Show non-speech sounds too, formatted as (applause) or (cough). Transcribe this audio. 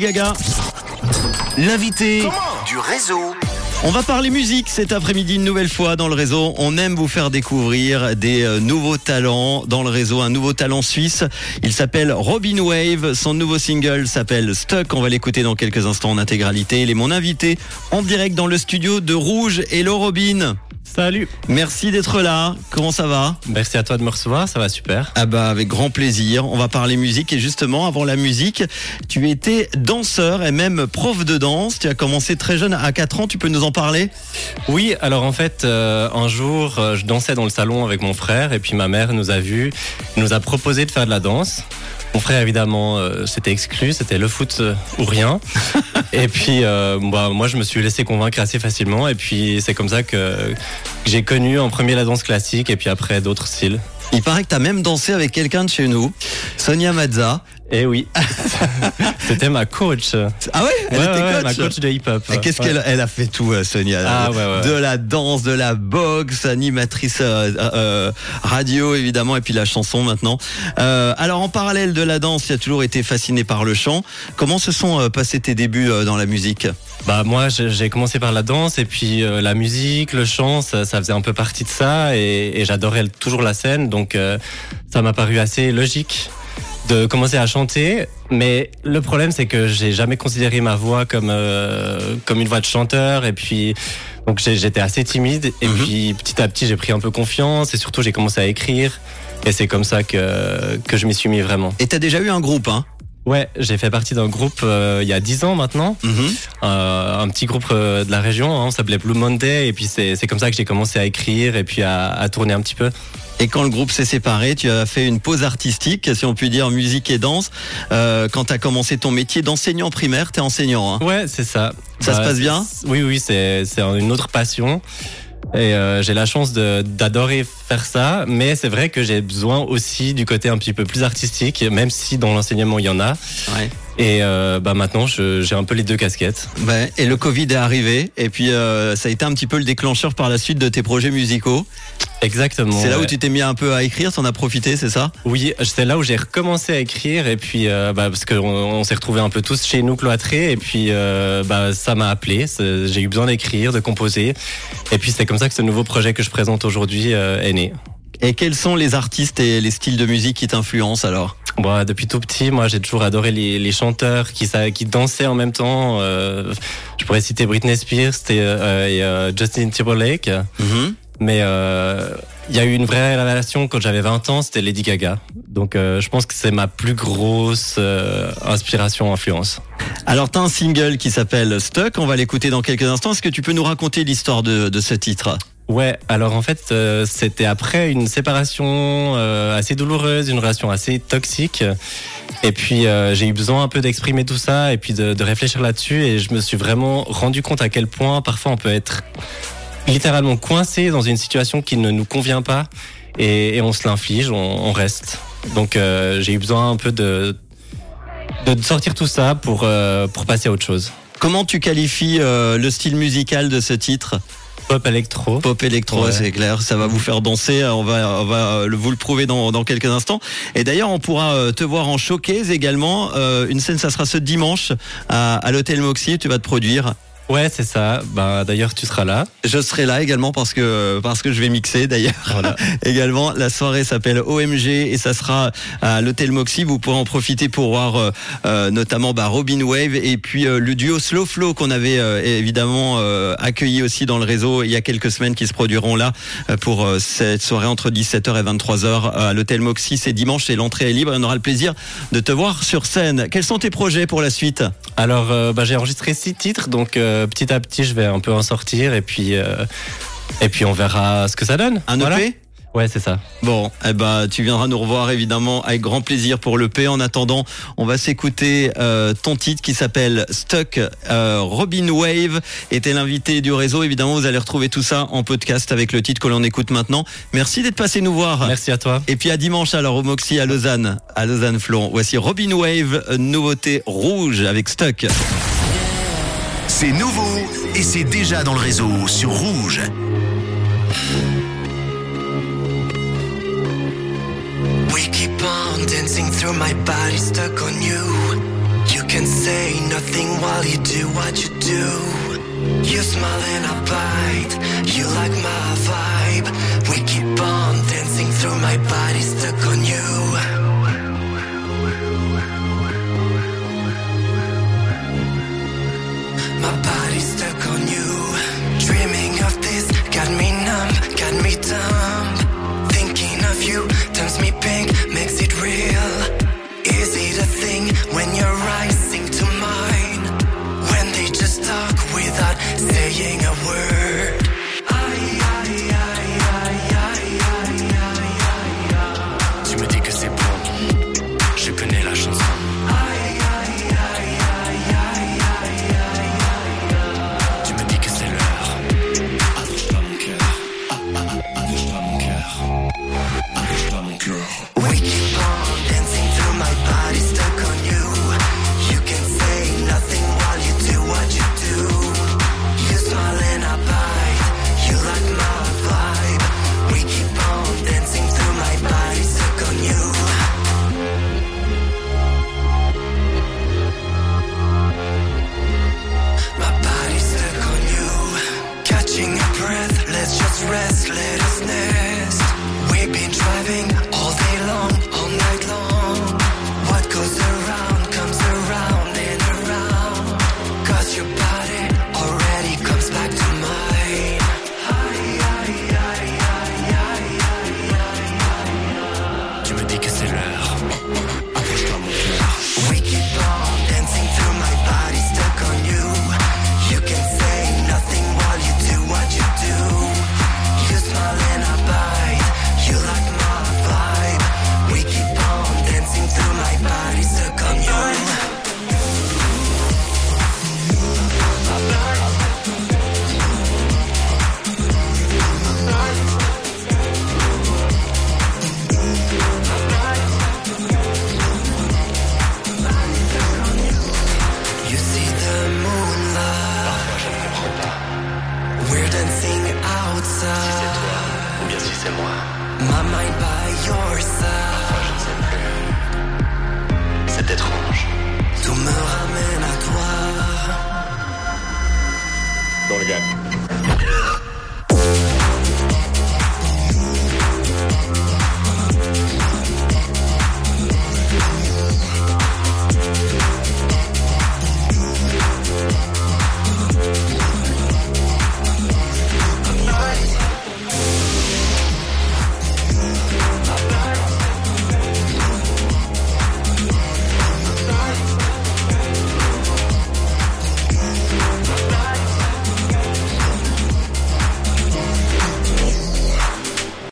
Gaga, l'invité du réseau. On va parler musique cet après-midi une nouvelle fois dans le réseau. On aime vous faire découvrir des euh, nouveaux talents dans le réseau, un nouveau talent suisse. Il s'appelle Robin Wave. Son nouveau single s'appelle Stuck. On va l'écouter dans quelques instants en intégralité. Il est mon invité en direct dans le studio de Rouge. Hello Robin. Salut. Merci d'être là. Comment ça va Merci à toi de me recevoir, ça va super. Ah bah avec grand plaisir. On va parler musique et justement avant la musique, tu étais danseur et même prof de danse. Tu as commencé très jeune à 4 ans, tu peux nous en parler? Oui, alors en fait euh, un jour euh, je dansais dans le salon avec mon frère et puis ma mère nous a vus, nous a proposé de faire de la danse. Mon frère évidemment euh, c'était exclu, c'était le foot euh, ou rien. (laughs) et puis euh, bah, moi je me suis laissé convaincre assez facilement et puis c'est comme ça que, que j'ai connu en premier la danse classique et puis après d'autres styles. Il paraît que tu as même dansé avec quelqu'un de chez nous, Sonia Mazza. Et oui, (laughs) c'était ma coach. Ah ouais? Elle Ouais, était ouais, coach ma coach de hip-hop. Qu'est-ce Ouais. qu'elle elle a fait tout, euh, Sonia? Ah, ouais, ouais. De la danse, de la boxe, animatrice euh, euh, radio évidemment, et puis la chanson maintenant. Euh, alors en parallèle de la danse, tu as toujours été fasciné par le chant. Comment se sont passés tes débuts dans la musique? Bah moi j'ai j'ai commencé par la danse et puis euh, la musique, le chant, ça, ça faisait un peu partie de ça et, et j'adorais toujours la scène donc euh, ça m'a paru assez logique de commencer à chanter. Mais le problème c'est que j'ai jamais considéré ma voix comme euh, comme une voix de chanteur et puis donc j'ai- j'étais assez timide et Mhm. puis petit à petit j'ai pris un peu confiance et surtout j'ai commencé à écrire et c'est comme ça que que je m'y suis mis vraiment. Et tu as déjà eu un groupe, hein? Ouais, j'ai fait partie d'un groupe euh, il y a 10 ans maintenant Mhm. euh, un petit groupe euh, de la région, hein, on s'appelait Blue Monday, et puis c'est c'est comme ça que j'ai commencé à écrire et puis à, à tourner un petit peu. Et quand le groupe s'est séparé, tu as fait une pause artistique, si on peut dire musique et danse. Euh, quand tu as commencé ton métier d'enseignant primaire, tu es enseignant. Hein Ouais, c'est ça. Ça se passe c'est- bien? Oui, oui, c'est une autre passion. Et euh, j'ai la chance d'adorer faire ça, mais c'est vrai que j'ai besoin aussi du côté un petit peu plus artistique, même si dans l'enseignement il y en a. ouais. Et euh, bah maintenant, j'ai un peu les deux casquettes. Ouais, et le Covid est arrivé, et puis euh, ça a été un petit peu le déclencheur par la suite de tes projets musicaux. Exactement. c'est là où tu t'es mis un peu à écrire, t'en as profité, c'est ça? Oui, c'est là où j'ai recommencé à écrire et puis euh, bah, parce qu'on on, s'est retrouvés un peu tous chez nous cloîtrés et puis euh, bah, ça m'a appelé. J'ai eu besoin d'écrire, de composer et puis c'est comme ça que ce nouveau projet que je présente aujourd'hui euh, est né. Et quels sont les artistes et les styles de musique qui t'influencent alors? Bon, depuis tout petit, moi j'ai toujours adoré les, les chanteurs qui, qui dansaient en même temps. Euh, je pourrais citer Britney Spears et, euh, et, euh, Justin Timberlake. Mais euh, il y a eu une vraie révélation quand j'avais 20 ans, c'était Lady Gaga. Donc euh, je pense que c'est ma plus grosse euh, inspiration, influence. Alors t'as un single qui s'appelle Stuck, on va l'écouter dans quelques instants. Est-ce que tu peux nous raconter l'histoire de, de ce titre? Ouais, alors en fait euh, c'était après une séparation euh, assez douloureuse, une relation assez toxique. Et puis euh, j'ai eu besoin un peu d'exprimer tout ça et puis de, réfléchir là-dessus et je me suis vraiment rendu compte à quel point parfois on peut être littéralement coincé dans une situation qui ne nous convient pas et, on se l'inflige, on, on reste. Donc j'ai eu besoin un peu de, de sortir tout ça pour, pour passer à autre chose. Comment tu qualifies le style musical de ce titre? Pop électro. Pop électro, Ouais. c'est clair, ça va vous faire danser. On va, on va vous le prouver dans, dans quelques instants. Et d'ailleurs, on pourra euh, te voir en showcase également. Euh, une scène, ça sera ce dimanche à, à l'hôtel Moxie. Tu vas te produire. Ouais, c'est ça. Bah, D'ailleurs, tu seras là. Je serai là également parce que parce que je vais mixer d'ailleurs. Voilà. (laughs) également, la soirée s'appelle OMG et ça sera à l'hôtel Moxie. Vous pourrez en profiter pour voir euh, euh, notamment bah, Robin Wave et puis euh, le duo Slow Flow qu'on avait euh, évidemment accueilli aussi dans le réseau il y a quelques semaines qui se produiront là pour cette soirée entre 17h et 23h à l'hôtel Moxie. C'est dimanche et l'entrée est libre. On aura le plaisir de te voir sur scène. Quels sont tes projets pour la suite? Alors, bah, j'ai enregistré six titres, donc euh, petit à petit, je vais un peu en sortir, et puis, euh, et puis on verra ce que ça donne. Un Voilà. EP Ouais, c'est ça. Bon, eh ben, tu viendras nous revoir évidemment avec grand plaisir pour le P. En attendant, on va s'écouter euh, ton titre qui s'appelle Stuck. Euh, Robin Wave était l'invité du réseau. Évidemment, vous allez retrouver tout ça en podcast avec le titre que l'on écoute maintenant. Merci d'être passé nous voir. Merci à toi. Et puis à dimanche alors au Moxie à Lausanne, à Lausanne Flon. Voici Robin Wave, nouveauté rouge avec Stuck. C'est nouveau et c'est déjà dans le réseau sur Rouge. We keep on dancing through my body stuck on you. You can say nothing while you do what you do. You smile and I bite. You like my vibe. We keep on dancing through my body. restlessness c'est moi. My mind by yourself. Je ne sais plus. C'est étrange. Tout me ramène à toi. Dans le gars.